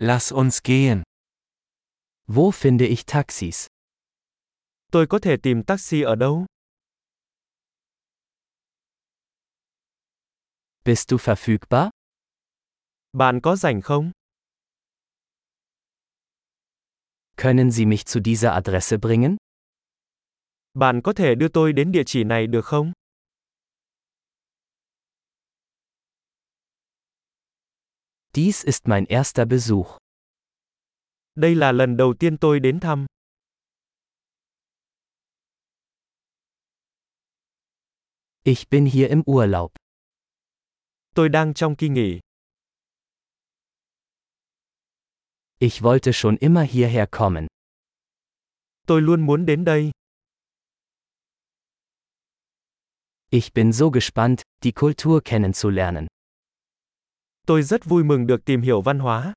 Lass uns gehen. Wo finde ich Taxis? Tôi có thể tìm taxi ở đâu? Bist du verfügbar? Bạn có rảnh không? Können Sie mich zu dieser Adresse bringen? Bạn có thể đưa tôi đến địa chỉ này được không? Dies ist mein erster Besuch. Đây là lần đầu tiên tôi đến thăm. Ich bin hier im Urlaub. Tôi đang trong kỳ nghỉ. Ich wollte schon immer hierher kommen. Tôi luôn muốn đến đây. Ich bin so gespannt, die Kultur kennenzulernen. Tôi rất vui mừng được tìm hiểu văn hóa.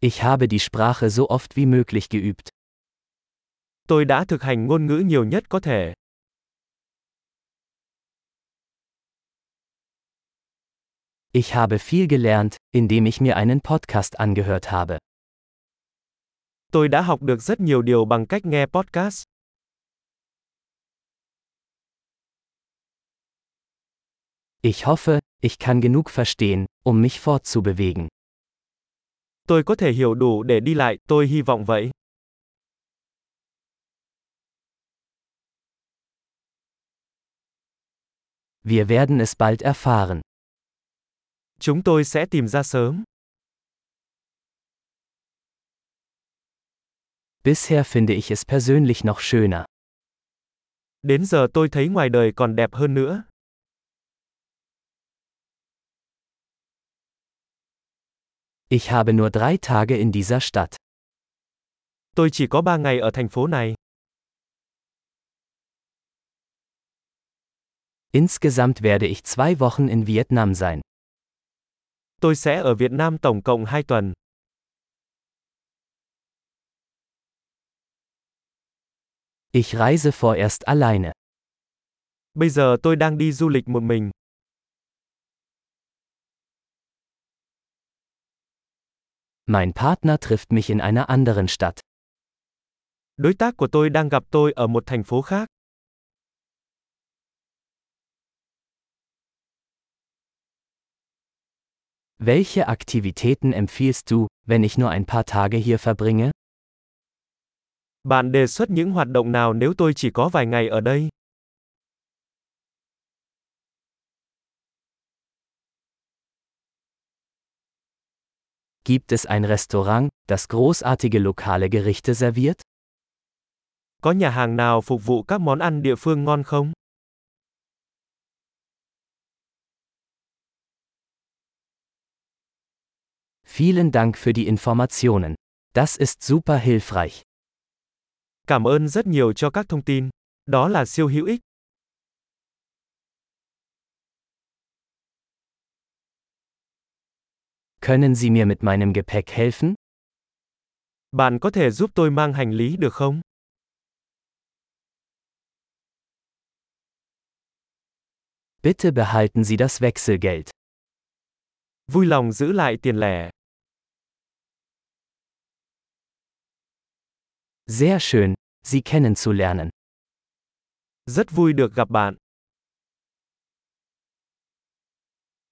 Ich habe die Sprache so oft wie möglich geübt. Tôi đã thực hành ngôn ngữ nhiều nhất có thể. Ich habe viel gelernt, indem ich mir einen Podcast angehört habe. Tôi đã học được rất nhiều điều bằng cách nghe podcast. Ich hoffe, ich kann genug verstehen, um mich fortzubewegen. Tôi có thể hiểu đủ để đi lại, tôi hy vọng vậy. Wir werden es bald erfahren. Chúng tôi sẽ tìm ra sớm. Bisher finde ich es persönlich noch schöner. Đến giờ tôi thấy ngoài đời còn đẹp hơn nữa. Ich habe nur drei Tage in dieser Stadt. Tôi chỉ có ba ngày ở thành phố này. Insgesamt werde ich zwei Wochen in Vietnam sein. Tôi sẽ ở Việt Nam tổng cộng 2 tuần. Ich reise vorerst alleine. Bây giờ tôi đang đi du lịch một mình. Mein Partner trifft mich in einer anderen Stadt. Đối tác của tôi đang gặp tôi ở một thành phố khác. Welche Aktivitäten empfiehlst du, wenn ich nur ein paar Tage hier verbringe? Bạn đề xuất những hoạt động nào nếu tôi chỉ có vài ngày ở đây? Gibt es ein Restaurant, das großartige lokale Gerichte serviert? Có nhà hàng nào phục vụ các món ăn địa phương ngon không? Vielen Dank für die Informationen. Das ist super hilfreich. Cảm ơn rất nhiều cho các thông tin. Đó là siêu hữu ích. Können Sie mir mit meinem Gepäck helfen? Bạn có thể giúp tôi mang hành lý được không? Bitte behalten Sie das Wechselgeld. Vui lòng giữ lại tiền lẻ. Sehr schön, Sie kennenzulernen. Rất vui được gặp bạn.